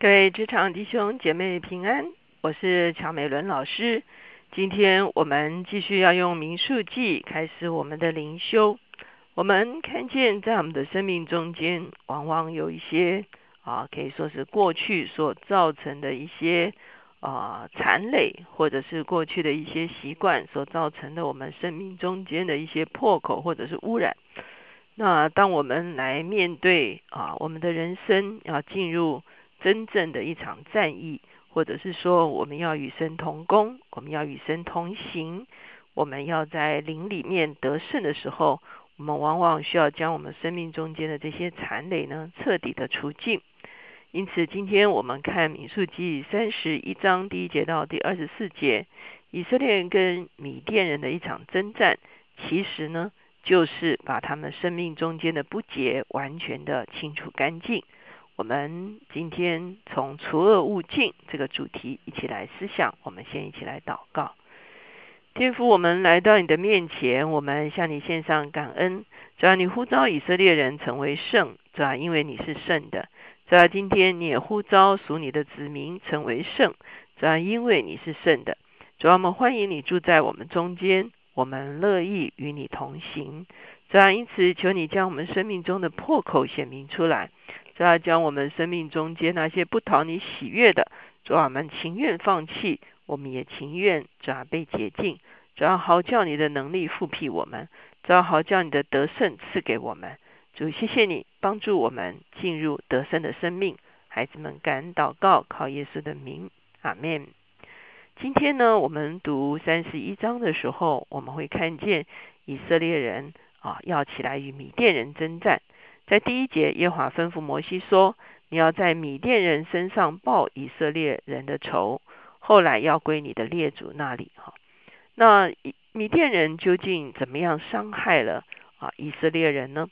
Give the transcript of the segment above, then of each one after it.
各位职场弟兄姐妹平安，我是乔美伦老师。今天我们继续要用民数记开始我们的灵修。我们看见在我们的生命中间，往往有一些啊，可以说是过去所造成的一些啊残累，或者是过去的一些习惯所造成的我们生命中间的一些破口或者是污染。那当我们来面对啊，我们的人生要进入。真正的一场战役，或者是说我们要与神同工，我们要与神同行，我们要在灵里面得胜的时候，我们往往需要将我们生命中间的这些残累呢彻底的除尽。因此，今天我们看民数记三十一章第一节到第二十四节，以色列人跟米甸人的一场征战，其实呢就是把他们生命中间的不洁完全的清除干净。我们今天从除恶务尽这个主题一起来思想。我们先一起来祷告，天父，我们来到你的面前，我们向你献上感恩。主要你呼召以色列人成为圣，主要因为你是圣的。主要今天你也呼召属你的子民成为圣，主要因为你是圣的。主要我们欢迎你住在我们中间，我们乐意与你同行。主要因此求你将我们生命中的破口显明出来。主要将我们生命中间那些不讨你喜悦的，主要我们情愿放弃，我们也情愿主要被洁净。主要好叫你的能力复辟我们，主要好叫你的得胜赐给我们。主，谢谢你帮助我们进入得胜的生命。孩子们，感恩祷告，靠耶稣的名，阿门。今天呢，我们读三十一章的时候，我们会看见以色列人啊，要起来与米甸人征战。在第一节，耶华吩咐摩西说：“你要在米甸人身上报以色列人的仇，后来要归你的列祖那里。”哈，那米甸人究竟怎么样伤害了啊以色列人呢？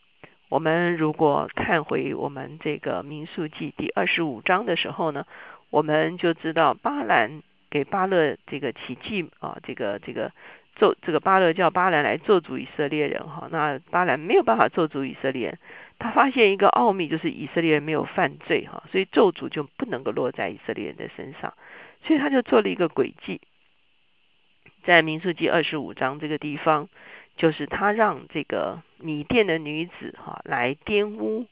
我们如果看回我们这个民数记第二十五章的时候呢，我们就知道巴兰给巴勒这个奇迹啊，这个这个咒这个巴勒叫巴兰来咒诅以色列人。哈，那巴兰没有办法咒诅以色列人。他发现一个奥秘，就是以色列人没有犯罪哈，所以咒诅就不能够落在以色列人的身上，所以他就做了一个诡计，在民数记二十五章这个地方，就是他让这个米甸的女子哈来玷污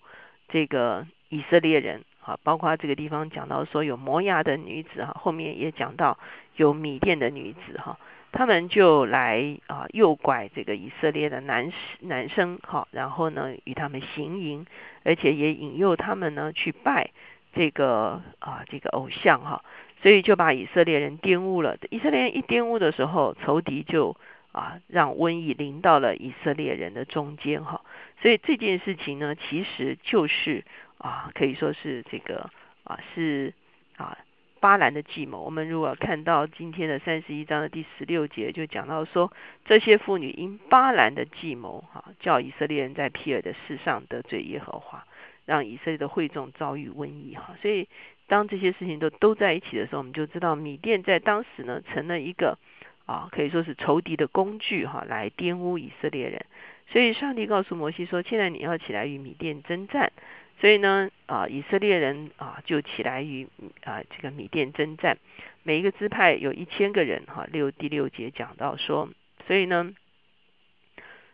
这个以色列人哈，包括这个地方讲到说有摩押的女子哈，后面也讲到有米甸的女子哈。他们就来啊诱拐这个以色列的男男生哈，然后呢与他们行淫，而且也引诱他们呢去拜这个啊这个偶像哈，所以就把以色列人玷污了。以色列人一玷污的时候，仇敌就啊让瘟疫临到了以色列人的中间哈。所以这件事情呢，其实就是啊可以说是这个啊是啊。巴兰的计谋，我们如果看到今天的三十一章的第十六节，就讲到说，这些妇女因巴兰的计谋，哈，叫以色列人在皮尔的世上得罪耶和华，让以色列的会众遭遇瘟疫，哈。所以当这些事情都都在一起的时候，我们就知道米甸在当时呢，成了一个啊，可以说是仇敌的工具，哈，来玷污以色列人。所以上帝告诉摩西说，现在你要起来与米甸征战。所以呢，啊，以色列人啊就起来与啊这个米甸征战，每一个支派有一千个人哈。六第六节讲到说，所以呢，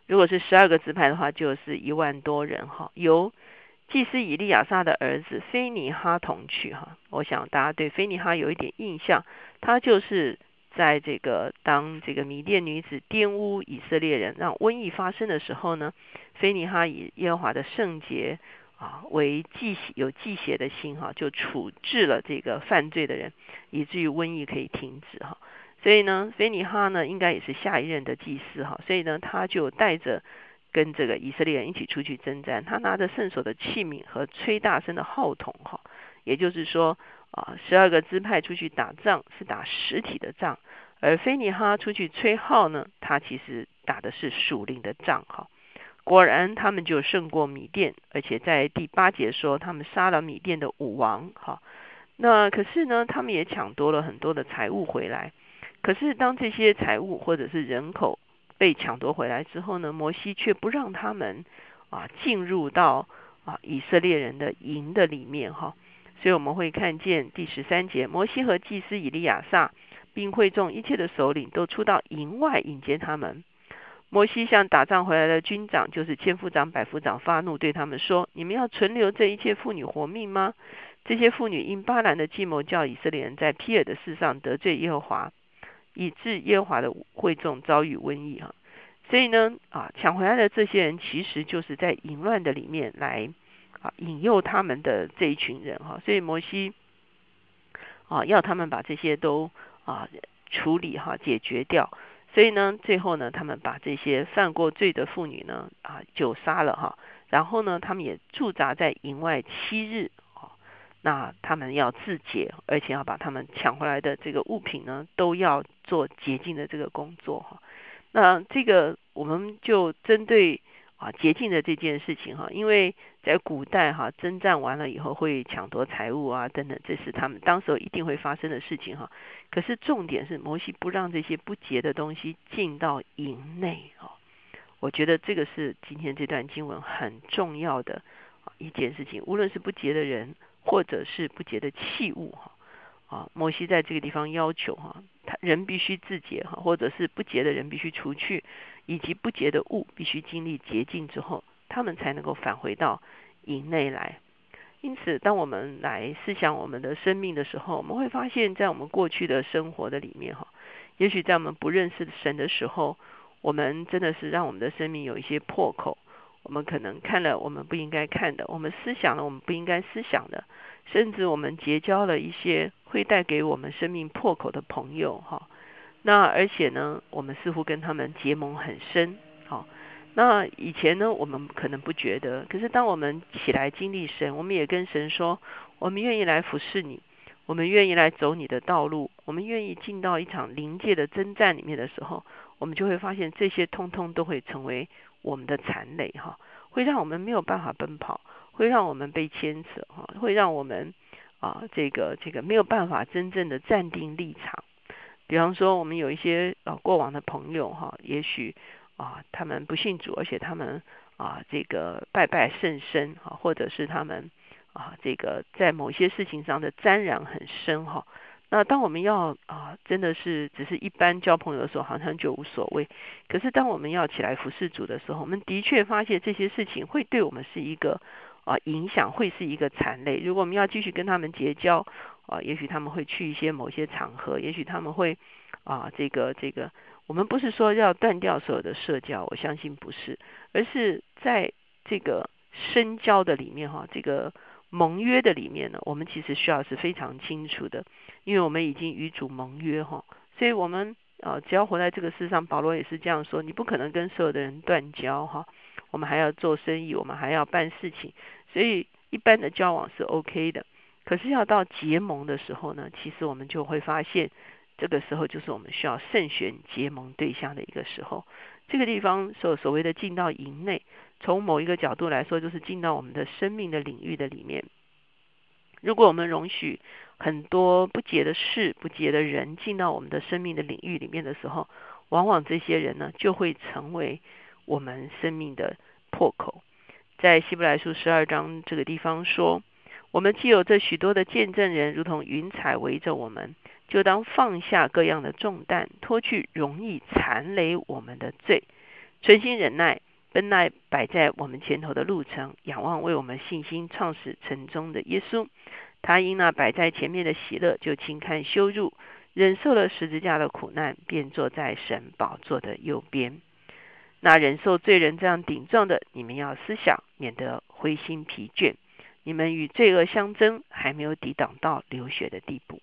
如果是十二个支派的话，就是一万多人哈。由祭司以利亚撒的儿子菲尼哈同去哈。我想大家对菲尼哈有一点印象，他就是在这个当这个米甸女子玷污以色列人，让瘟疫发生的时候呢，菲尼哈以耶和华的圣洁。啊，为祭血有祭血的心哈，就处置了这个犯罪的人，以至于瘟疫可以停止哈。所以呢，菲尼哈呢，应该也是下一任的祭司哈。所以呢，他就带着跟这个以色列人一起出去征战，他拿着圣所的器皿和吹大声的号筒哈。也就是说啊，十二个支派出去打仗是打实体的仗，而菲尼哈出去吹号呢，他其实打的是属灵的仗哈。果然，他们就胜过米甸，而且在第八节说，他们杀了米甸的武王。哈，那可是呢，他们也抢夺了很多的财物回来。可是，当这些财物或者是人口被抢夺回来之后呢，摩西却不让他们啊进入到啊以色列人的营的里面。哈，所以我们会看见第十三节，摩西和祭司以利亚撒，并会众一切的首领都出到营外迎接他们。摩西向打仗回来的军长，就是千夫长、百夫长发怒，对他们说：“你们要存留这一切妇女活命吗？这些妇女因巴兰的计谋，叫以色列人在皮尔的事上得罪耶和华，以致耶和华的会众遭遇瘟疫。”哈，所以呢，啊，抢回来的这些人，其实就是在淫乱的里面来啊引诱他们的这一群人。哈，所以摩西啊要他们把这些都啊处理哈解决掉。所以呢，最后呢，他们把这些犯过罪的妇女呢，啊，就杀了哈。然后呢，他们也驻扎在营外七日，啊，那他们要自洁，而且要把他们抢回来的这个物品呢，都要做洁净的这个工作哈。那这个我们就针对。啊，洁净的这件事情哈，因为在古代哈，征战完了以后会抢夺财物啊，等等，这是他们当时候一定会发生的事情哈。可是重点是摩西不让这些不洁的东西进到营内啊。我觉得这个是今天这段经文很重要的一件事情，无论是不洁的人或者是不洁的器物哈。啊，摩西在这个地方要求哈，人必须自洁哈，或者是不洁的人必须除去，以及不洁的物必须经历洁净之后，他们才能够返回到营内来。因此，当我们来思想我们的生命的时候，我们会发现，在我们过去的生活的里面哈，也许在我们不认识神的时候，我们真的是让我们的生命有一些破口。我们可能看了我们不应该看的，我们思想了我们不应该思想的，甚至我们结交了一些会带给我们生命破口的朋友，哈。那而且呢，我们似乎跟他们结盟很深，好。那以前呢，我们可能不觉得，可是当我们起来经历神，我们也跟神说，我们愿意来服侍你，我们愿意来走你的道路，我们愿意进到一场灵界的征战里面的时候，我们就会发现这些通通都会成为。我们的残累哈，会让我们没有办法奔跑，会让我们被牵扯哈，会让我们啊这个这个没有办法真正的站定立场。比方说，我们有一些啊过往的朋友哈，也许啊他们不信主，而且他们啊这个拜拜甚深哈，或者是他们啊这个在某些事情上的沾染很深哈。那当我们要啊，真的是只是一般交朋友的时候，好像就无所谓。可是当我们要起来服侍主的时候，我们的确发现这些事情会对我们是一个啊影响，会是一个残累。如果我们要继续跟他们结交啊，也许他们会去一些某些场合，也许他们会啊这个这个，我们不是说要断掉所有的社交，我相信不是，而是在这个深交的里面哈，这个。盟约的里面呢，我们其实需要是非常清楚的，因为我们已经与主盟约哈，所以我们呃只要活在这个世上，保罗也是这样说，你不可能跟所有的人断交哈，我们还要做生意，我们还要办事情，所以一般的交往是 OK 的，可是要到结盟的时候呢，其实我们就会发现，这个时候就是我们需要慎选结盟对象的一个时候，这个地方所所谓的进到营内。从某一个角度来说，就是进到我们的生命的领域的里面。如果我们容许很多不洁的事、不洁的人进到我们的生命的领域里面的时候，往往这些人呢，就会成为我们生命的破口。在希伯来书十二章这个地方说：“我们既有这许多的见证人，如同云彩围着我们，就当放下各样的重担，脱去容易残累我们的罪，存心忍耐。”本来摆在我们前头的路程，仰望为我们信心创始成终的耶稣。他因那摆在前面的喜乐，就轻看羞辱，忍受了十字架的苦难，便坐在神宝座的右边。那忍受罪人这样顶撞的，你们要思想，免得灰心疲倦。你们与罪恶相争，还没有抵挡到流血的地步。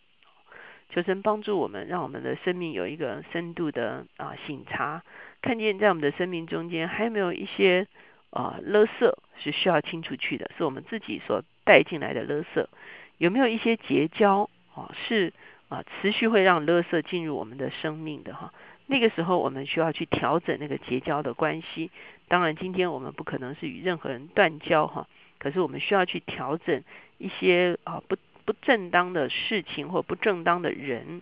求神帮助我们，让我们的生命有一个深度的啊醒察。看见在我们的生命中间还有没有一些啊勒色是需要清除去的，是我们自己所带进来的勒色，有没有一些结交啊是啊持续会让勒色进入我们的生命的哈？那个时候我们需要去调整那个结交的关系。当然，今天我们不可能是与任何人断交哈，可是我们需要去调整一些啊不不正当的事情或不正当的人。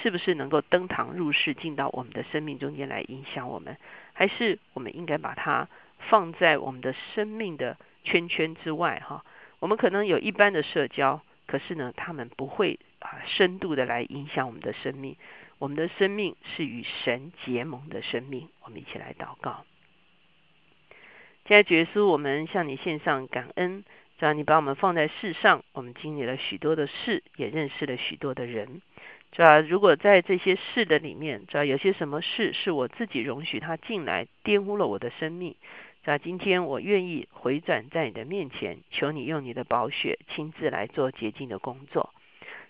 是不是能够登堂入室进到我们的生命中间来影响我们？还是我们应该把它放在我们的生命的圈圈之外？哈，我们可能有一般的社交，可是呢，他们不会啊深度的来影响我们的生命。我们的生命是与神结盟的生命。我们一起来祷告。现在，耶稣，我们向你献上感恩，只要你把我们放在世上，我们经历了许多的事，也认识了许多的人。主要如果在这些事的里面，主要有些什么事是我自己容许他进来，玷污了我的生命。主要今天我愿意回转在你的面前，求你用你的宝血亲自来做洁净的工作。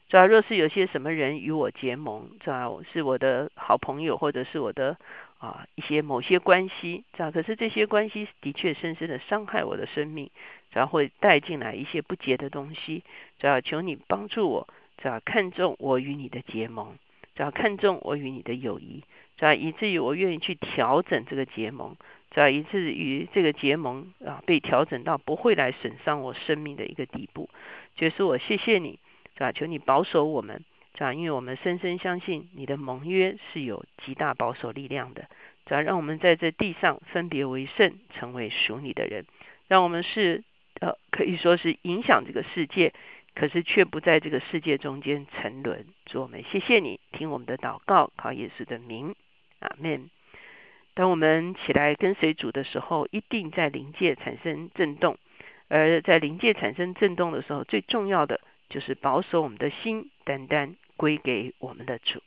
主要若是有些什么人与我结盟，主要是我的好朋友，或者是我的啊一些某些关系，主要可是这些关系的确深深的伤害我的生命，主要会带进来一些不洁的东西。主要求你帮助我。只要看重我与你的结盟，只要看重我与你的友谊，只要以至于我愿意去调整这个结盟，只要以至于这个结盟啊被调整到不会来损伤我生命的一个地步，就是我谢谢你，是吧？求你保守我们，是吧？因为我们深深相信你的盟约是有极大保守力量的，只要让我们在这地上分别为圣，成为属你的人，让我们是呃可以说是影响这个世界。可是却不在这个世界中间沉沦。主我们谢谢你，听我们的祷告，靠耶稣的名，阿门。当我们起来跟随主的时候，一定在灵界产生震动。而在灵界产生震动的时候，最重要的就是保守我们的心，单单归给我们的主。